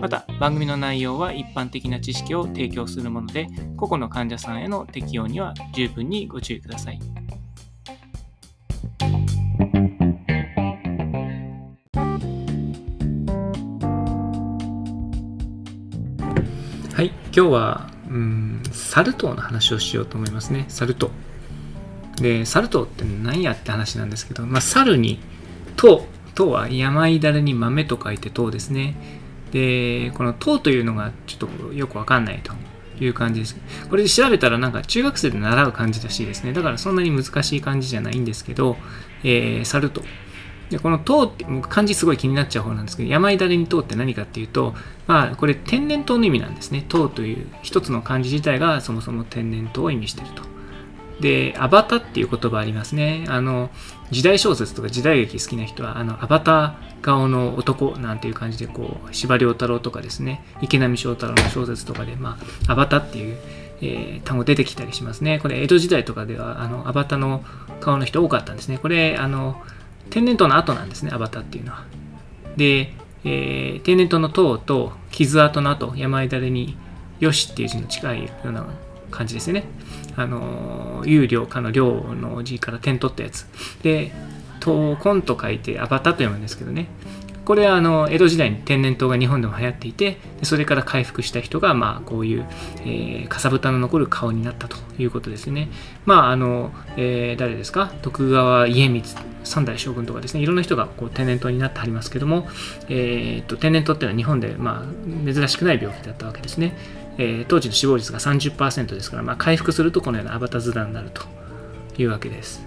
また番組の内容は一般的な知識を提供するもので個々の患者さんへの適用には十分にご注意ください。はい今日はうんサル痘の話をしようと思いますね。サル痘でサル痘って何やって話なんですけど、まあ、猿に痘痘は病だれに豆と書いて痘ですね。でこの痘というのがちょっとよくわかんないという感じです。これで調べたらなんか中学生で習う感じらしいですね。だからそんなに難しい感じじゃないんですけど、えー、サル痘。で、この糖って漢字すごい気になっちゃう方なんですけど、病だれに糖って何かっていうと、まあ、これ天然痘の意味なんですね。糖という一つの漢字自体がそもそも天然痘を意味してると。で、アバタっていう言葉ありますね。あの、時代小説とか時代劇好きな人は、あの、アバター顔の男なんていう感じで、こう、司馬遼太郎とかですね、池波正太郎の小説とかで、まあ、アバターっていう、えー、単語出てきたりしますね。これ、江戸時代とかでは、あの、アバターの顔の人多かったんですね。これ、あの、天然痘の後なんですね、アバターっていうのは。で、えー、天然痘の痘と傷跡の後、病だれによしっていう字の近いような感じですよね。あの、有料かの量の字から点取ったやつ。で、闘魂と書いてアバターと読むんですけどね。これはあの江戸時代に天然痘が日本でも流行っていてそれから回復した人がまあこういう、えー、かさぶたの残る顔になったということですね。まああの、えー、誰ですか？徳川家光三代将軍とかですねいろんな人がこう天然痘になってありますけども、えー、と天然痘っていうのは日本でまあ珍しくない病気だったわけですね。えー、当時の死亡率が30%ですから、まあ、回復するとこのようなアバタズラになるというわけです。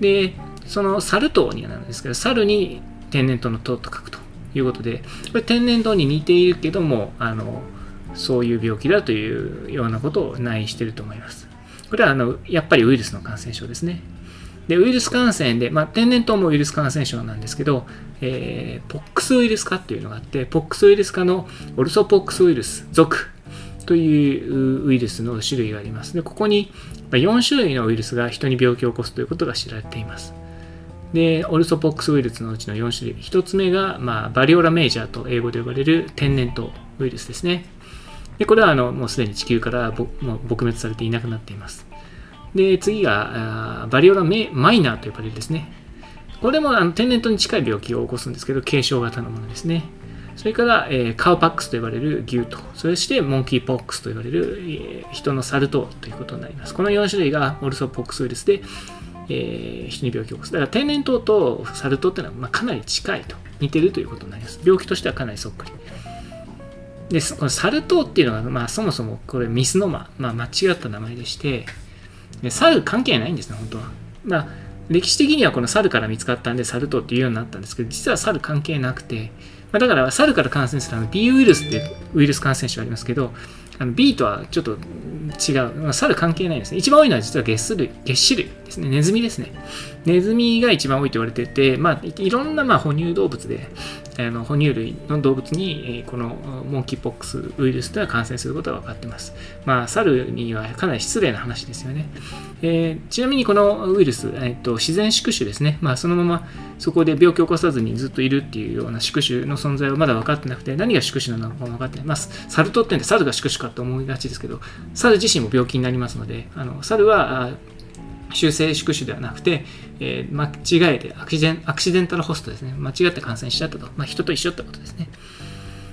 で、そのサル痘になるんですけど、猿に天然痘の痘と書くということで、これ天然痘に似ているけども、あのそういう病気だというようなことを内していると思います。これはあのやっぱりウイルスの感染症ですね。で、ウイルス感染で、まあ、天然痘もウイルス感染症なんですけど、えー、ポックスウイルス化っていうのがあって、ポックスウイルス化のオルソポックスウイルス属というウイルスの種類があります。で、ここに4種類のウイルスが人に病気を起こすということが知られています。で、オルソポックスウイルスのうちの4種類。1つ目が、まあ、バリオラメージャーと英語で呼ばれる天然痘ウイルスですね。で、これはあのもうすでに地球からもう撲滅されていなくなっています。で、次が、バリオラメマイナーと呼ばれるですね。これもあの天然痘に近い病気を起こすんですけど、軽症型のものですね。それから、えー、カウパックスと呼ばれる牛と、そしてモンキーポックスと呼ばれる、えー、人のサル痘ということになります。この4種類がオルソポックスウイルスで、えー、人に病気を起こす。だから天然痘とサル痘っていうのは、まあ、かなり近いと、似てるということになります。病気としてはかなりそっくり。で、このサル痘っていうのは、まあ、そもそもこれミスノマ、まあ、間違った名前でして、でサル関係ないんですね、本当は。まあ、歴史的にはこのサルから見つかったんで、サル痘っていうようになったんですけど、実はサル関係なくて、まあ、だから猿から感染するあの B ウイルスってウイルス感染症ありますけど、あの B とはちょっと違う、まあ、猿関係ないですね。一番多いのは実は月類、月種類ですね。ネズミですね。ネズミが一番多いと言われてて、まあ、いろんなまあ哺乳動物で、あの哺乳類の動物に、えこのモンキーポックスウイルスとは感染することが分かっています。まあ、猿にはかなり失礼な話ですよね。えー、ちなみにこのウイルス、えーと、自然宿主ですね。まあ、そのままそこで病気を起こさずにずっといるっていうような宿主の存在はまだ分かってなくて、何が宿主なのかも分かってない。まあ、猿とってんで猿が宿主かと思いがちですけど、猿自身も病気になりますので、あの猿は修正宿主ではなくて、えー、間違えてアクシデンアクシデンタルホストですね。間違って感染しちゃったと。まあ、人と一緒ってことですね。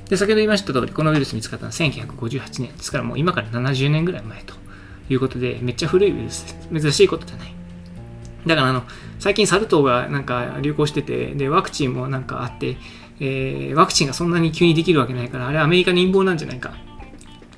で、先ほど言いました通り、このウイルス見つかったのは1958年ですから、もう今から70年ぐらい前ということで、めっちゃ古いウイルスです。珍しいことじゃない。だからあの、最近サル痘がなんか流行してて、で、ワクチンもなんかあって、えー、ワクチンがそんなに急にできるわけないから、あれアメリカに陰謀なんじゃないか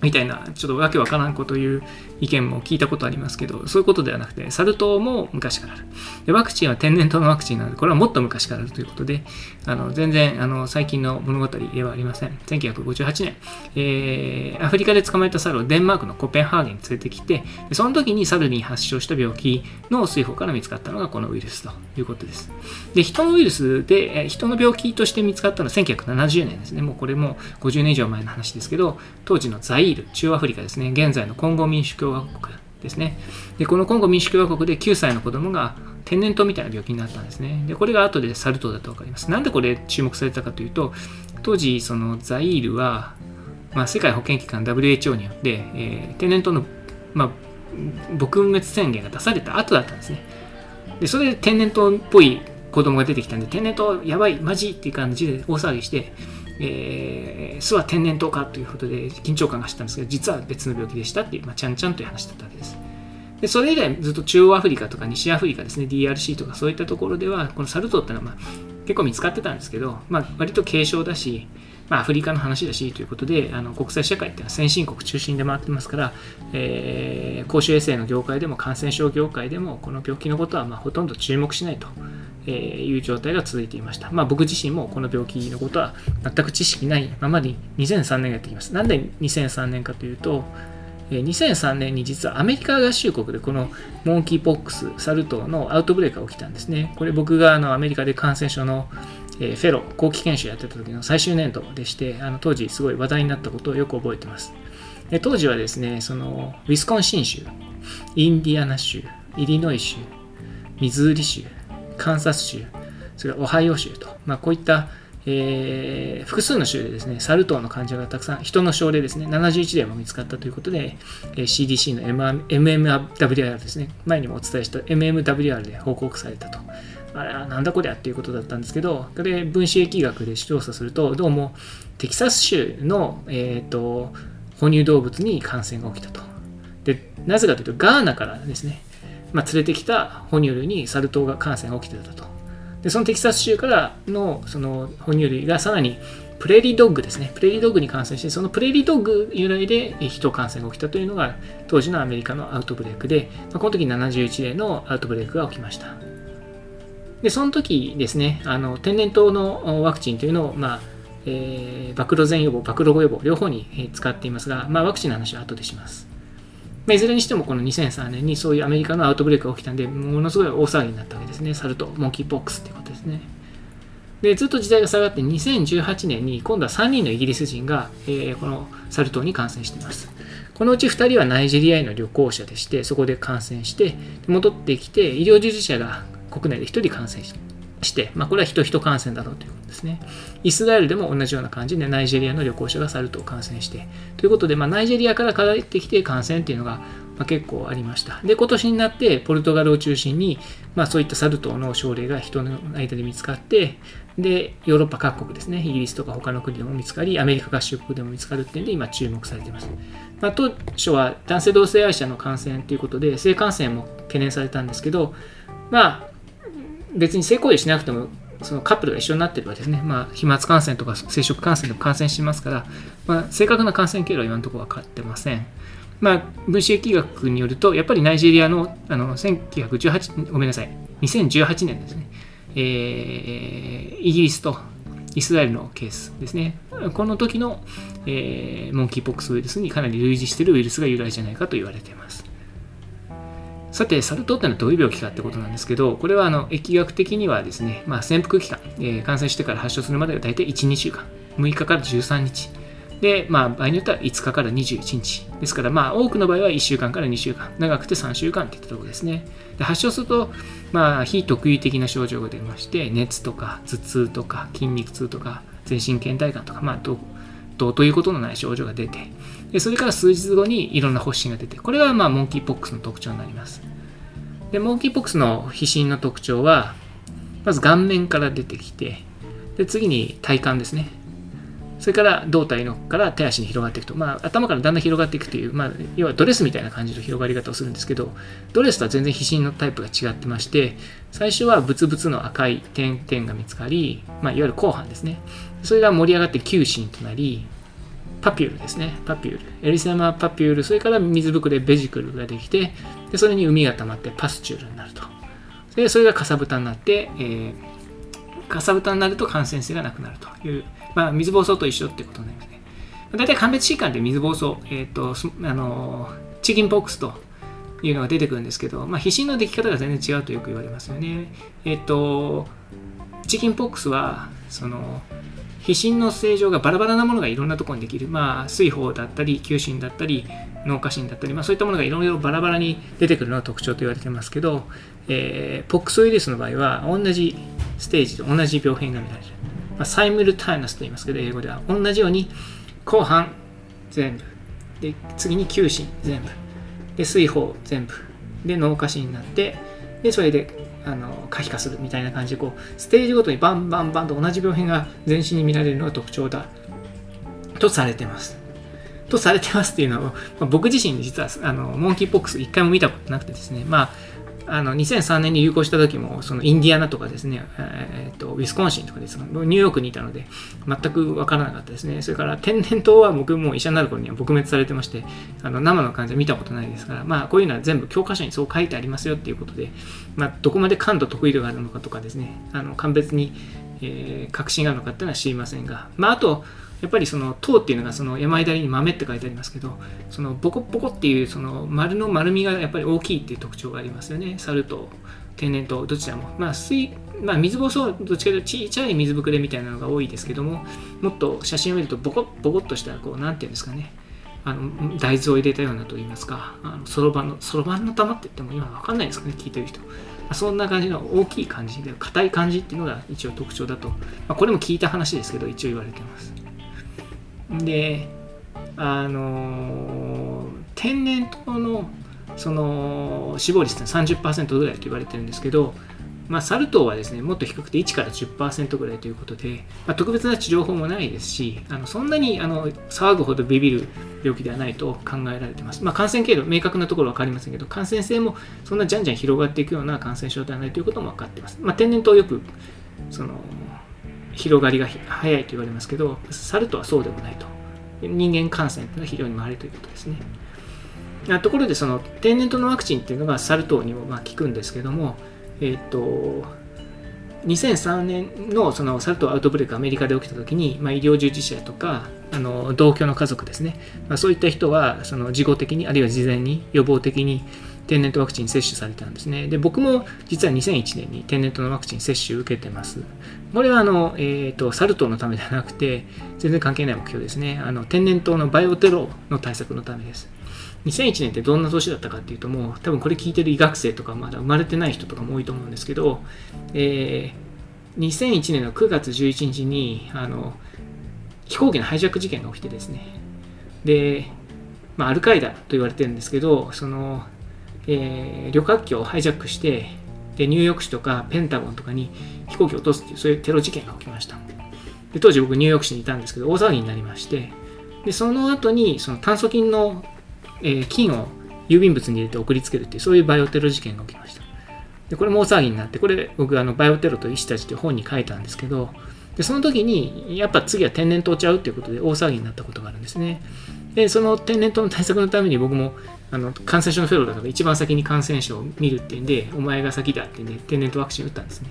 みたいな、ちょっとわけわからんこと言う意見も聞いたことありますけど、そういうことではなくて、サル痘も昔からある。で、ワクチンは天然痘のワクチンなので、これはもっと昔からあるということで、あの全然あの最近の物語ではありません。1958年、えー、アフリカで捕まえた猿をデンマークのコペンハーゲンに連れてきて、その時に猿に発症した病気の水泡から見つかったのがこのウイルスということです。で、人のウイルスで、人の病気として見つかったのは1970年ですね。もうこれも50年以上前の話ですけど、当時のザイール、中アフリカですね、現在のコンゴ民主共和国ですね。で、このコンゴ民主共和国で9歳の子供が天然痘みたいな病気になったんですね。で、これが後でサル痘だと分かります。なんでこれ注目されたかというと、当時、そのザイールは、まあ、世界保健機関 WHO によって、えー、天然痘の、まあ、撲滅宣言が出された後だったんですね。で、それで天然痘っぽい子供が出てきたんで、天然痘やばい、マジっていう感じで大騒ぎして、えー、巣は天然痘かということで緊張感が走ったんですけど、実は別の病気でしたっていう、まあ、ちゃんちゃんという話だったわけです。でそれ以来ずっと中央アフリカとか西アフリカですね、DRC とかそういったところでは、このサル痘っていうのは、まあ、結構見つかってたんですけど、まあ、割と軽症だし、まあ、アフリカの話だしということで、あの国際社会っていうのは先進国中心で回ってますから、えー、公衆衛生の業界でも感染症業界でも、この病気のことはまあほとんど注目しないとえーいう状態が続いていました。まあ、僕自身もこの病気のことは全く知識ないままに2003年やってきます。なんで2003年かというとえ、2003年に実はアメリカ合衆国でこのモンキーポックス、サル痘のアウトブレイクが起きたんですね。これ僕があのアメリカで感染症のえフェロ後期研修やってた時の最終年度でしてあの当時すごい話題になったことをよく覚えてますで当時はですねそのウィスコンシン州インディアナ州イリノイ州ミズーリ州カンサス州それからオハイオ州と、まあ、こういったえー、複数の州でですね、サル痘の患者がたくさん、人の症例ですね、71例も見つかったということで、えー、CDC の MMWR ですね、前にもお伝えした MMWR で報告されたと。あれなんだこりゃっていうことだったんですけど、これ分子疫学で調査すると、どうもテキサス州の、えーと、哺乳動物に感染が起きたと。で、なぜかというと、ガーナからですね、まあ、連れてきた哺乳類にサル痘が感染が起きてたと。で、そのテキサス州からのその哺乳類がさらにプレーリードッグですね。プレーリードッグに感染して、そのプレーリードッグ由来で人感染が起きたというのが当時のアメリカのアウトブレイクで、まあ、この時71例のアウトブレイクが起きました。で、その時ですね、あの天然痘のワクチンというのを、まあえー、暴露前予防、暴露後予防、両方に使っていますが、まあ、ワクチンの話は後でします。まあ、いずれにしてもこの2003年にそういうアメリカのアウトブレイクが起きたんで、ものすごい大騒ぎになったわけですね。サルト、モンキーポックスっていうことですね。で、ずっと時代が下がって2018年に今度は3人のイギリス人が、えー、このサル痘に感染しています。このうち2人はナイジェリアへの旅行者でして、そこで感染して、戻ってきて、医療従事者が国内で1人感染してして、まあ、これは人人感染だろうということですね。イスラエルでも同じような感じでナイジェリアの旅行者がサル痘を感染して、ということで、まあ、ナイジェリアから帰ってきて感染っていうのが、まあ、結構ありました。で、今年になってポルトガルを中心に、まあ、そういったサル痘の症例が人の間で見つかって、で、ヨーロッパ各国ですね、イギリスとか他の国でも見つかり、アメリカ合衆国でも見つかるっていうんで、今注目されています。まあ、当初は男性同性愛者の感染ということで、性感染も懸念されたんですけど、まあ、別に性行為しなくてもそのカップルが一緒になってればですね、まあ、飛沫感染とか生殖感染でも感染しますから、まあ、正確な感染経路は今のところ分かってません。まあ、分子疫学によると、やっぱりナイジェリアのあの1918ごめんなさい、2018年ですね、えー、イギリスとイスラエルのケースですね。この時の、えー、モンキーポックスウイルスにかなり類似しているウイルスが由来じゃないかと言われています。さて、サル痘ってのはどういう病気かってことなんですけど、これはあの疫学的にはですね、まあ、潜伏期間、えー、感染してから発症するまでが大体1、2週間、6日から13日。で、まあ、場合によっては5日から21日。ですから、まあ、多くの場合は1週間から2週間、長くて3週間っていったところですね。で発症すると、まあ、非特異的な症状が出まして、熱とか頭痛とか筋肉痛とか全身倦怠感とか、まあ、どうということのない症状が出て、でそれから数日後にいろんな発疹が出て、これがまあモンキーポックスの特徴になります。で、モンキーポックスの皮疹の特徴は、まず顔面から出てきて、で次に体幹ですね。それから胴体のから手足に広がっていくと、まあ、頭からだんだん広がっていくという、まあ、要はドレスみたいな感じの広がり方をするんですけど、ドレスとは全然皮疹のタイプが違ってまして、最初はブツブツの赤い点々が見つかり、まあ、いわゆる後半ですね。それが盛り上がって球疹となり、パピュールですね。パピュール。エリセマパピュール、それから水ぶくれベジクルができて、でそれに海が溜まってパスチュールになると。で、それがかさぶたになって、えー、かさぶたになると感染性がなくなるという、まあ、水疱瘡と一緒ってことになりますね。大体鑑別疾患で水疱瘡、えっ、ー、と、あの、チキンポックスというのが出てくるんですけど、まあ、皮疹の出来方が全然違うとよく言われますよね。えっ、ー、と、チキンポックスは、その、皮疹の正常がバラバラなものがいろんなところにできる、まあ、水疱だったり、球疹だったり、脳下疹だったり、まあ、そういったものがいろいろバラバラに出てくるのが特徴と言われてますけど、えー、ポックスウイルスの場合は、同じステージで同じ病変が見られる。まあ、サイムルタイナスと言いますけど、英語では。同じように後半全部、で次に球疹全部、で水疱全部、で脳下疹になって、でそれであの可否化するみたいな感じでこうステージごとにバンバンバンと同じ病変が全身に見られるのが特徴だとされてます。とされてますっていうのは、まあ、僕自身実はあのモンキーポックス一回も見たことなくてですね、まあ、あの2003年に流行した時もそのインディアナとかですね、えーと、ウィスコンシンとかですニューヨークにいたので全く分からなかったですね。それから天然痘は僕も医者になる頃には撲滅されてましてあの生の患者見たことないですからまあこういうのは全部教科書にそう書いてありますよっていうことで、まあ、どこまで感度得意度があるのかとかですねあの鑑別に、えー、確信があるのかっていうのは知りませんがまああとやっぱりその糖っていうのがその山間に豆って書いてありますけどそのボコボコっていうその丸の丸みがやっぱり大きいっていう特徴がありますよね。サルと天然痘どちらも。まあ水まあ、水ぼうそうどっちかというとちっちゃい水ぶくれみたいなのが多いですけどももっと写真を見るとボコボコっとしたこうなんていうんですかね。あの大豆を入れたようなと言いますか。そろばんのそろばんの玉って言っても今わかんないですかね聞いてる人。そんな感じの大きい感じで硬い感じっていうのが一応特徴だと、まあ、これも聞いた話ですけど一応言われてますであの天然痘のその死亡率って30%ぐらいと言われてるんですけど、まあ、サル痘はですねもっと低くて1から10%ぐらいということで、まあ、特別な治療法もないですしあのそんなにあの騒ぐほどビビる病気ではないと考えられています、まあ、感染経路明確なところは分かりませんけど感染性もそんなじゃんじゃん広がっていくような感染症ではないということも分かっています、ま、天然痘よくその広がりが早いと言われますけど、サルとはそうでもないと。人間感染というのは非常に稀ということですね。ところで、その天然痘のワクチンっていうのがサル痘にもま効くんですけども、えっ、ー、と、2003年のそのサル痘アウトブレイクアメリカで起きたときに、まあ、医療従事者とかあの同居の家族ですね、まあ、そういった人はその事後的にあるいは事前に予防的に天然痘ワクチン接種されたんですね。で、僕も実は2001年に天然痘のワクチン接種受けてます。これはあの、えーと、サル痘のためではなくて、全然関係ない目標ですね。あの天然痘のバイオテロの対策のためです。2001年ってどんな年だったかっていうともう多分これ聞いてる医学生とかまだ生まれてない人とかも多いと思うんですけど、えー、2001年の9月11日にあの飛行機のハイジャック事件が起きてですねで、まあ、アルカイダと言われてるんですけどそのえー、旅客機をハイジャックしてでニューヨーク市とかペンタゴンとかに飛行機を落とすっていうそういうテロ事件が起きました。で当時僕ニューヨーク市にいたんですけど大騒ぎになりまして。でその後にその炭疽菌の、えー、菌を郵便物に入れて送りつけるっていうそういうバイオテロ事件が起きました。でこれも大騒ぎになってこれ僕あのバイオテロと医師たちって本に書いたんですけどでその時にやっぱ次は天然痘ちゃうっていうことで大騒ぎになったことがあるんですね。でその天然痘の対策のために僕もあの感染症のフェローだから一番先に感染症を見るっていうんで、お前が先だってんで、天然痘ワクチン打ったんですね。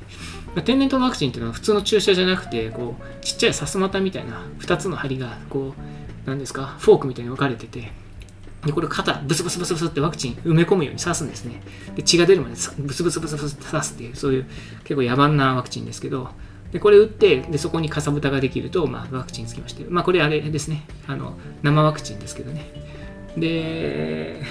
天然痘ワクチンっていうのは普通の注射じゃなくて、こう、ちっちゃいさすまたみたいな2つの針が、こう、なんですか、フォークみたいに分かれてて、で、これ肩、ブスブスブスブスってワクチン埋め込むように刺すんですね。で、血が出るまでブスブスブスブスって刺すっていう、そういう結構野蛮なワクチンですけど、で、これ打って、で、そこにかさぶたができると、まあ、ワクチンつきまして、まあ、これあれですね、あの、生ワクチンですけどね。で、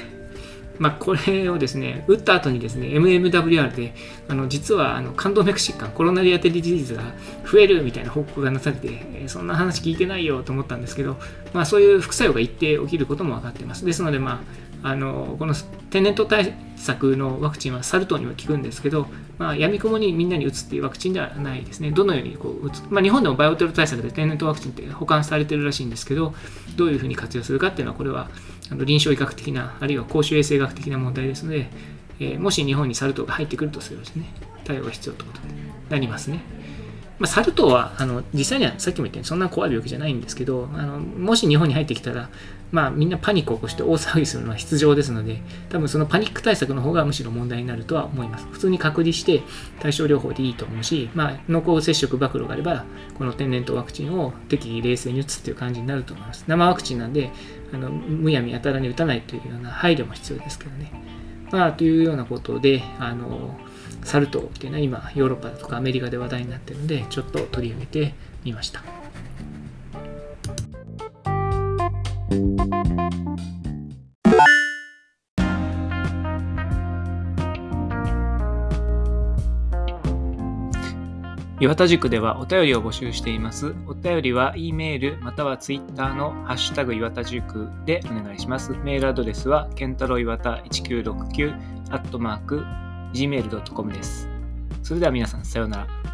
まあ、これをですね、打った後にですね、MMWR で、あの実はあの冠動脈疾患、コロナリアテリディジーズが増えるみたいな報告がなされて、そんな話聞いてないよと思ったんですけど、まあ、そういう副作用が一定起きることも分かっています。ですので、まあ、あのこの天然痘対策のワクチンはサル痘にも効くんですけど、まあ、闇雲にみんなに打つっていうワクチンではないですね。どのようにこう打つ、まあ、日本でもバイオテロ対策で天然痘ワクチンって保管されてるらしいんですけど、どういうふうに活用するかっていうのは、これはあの臨床医学的な、あるいは公衆衛生学的な問題ですので、えー、もし日本にサル痘が入ってくるとすればですね、対応が必要ということになりますね。まあ、サル痘はあの実際にはさっきも言ったようにそんな怖い病気じゃないんですけどあのもし日本に入ってきたら、まあ、みんなパニックを起こして大騒ぎするのは必要ですので多分そのパニック対策の方がむしろ問題になるとは思います。普通に隔離して対症療法でいいと思うし、まあ、濃厚接触暴露があればこの天然痘ワクチンを適宜冷静に打つっていう感じになると思います。生ワクチンなんであのむやみやたらに打たないというような配慮も必要ですけどね。まあというようなことであのサル痘っていうのは今ヨーロッパとかアメリカで話題になってるのでちょっと取り上げてみました岩田塾ではお便りを募集しています。お便りは E メールまたは Twitter のハッシュタグ岩田塾でお願いします。メールアドレスはケンタロウ岩田1969アットマーク gmail.com です。それでは皆さん、さようなら。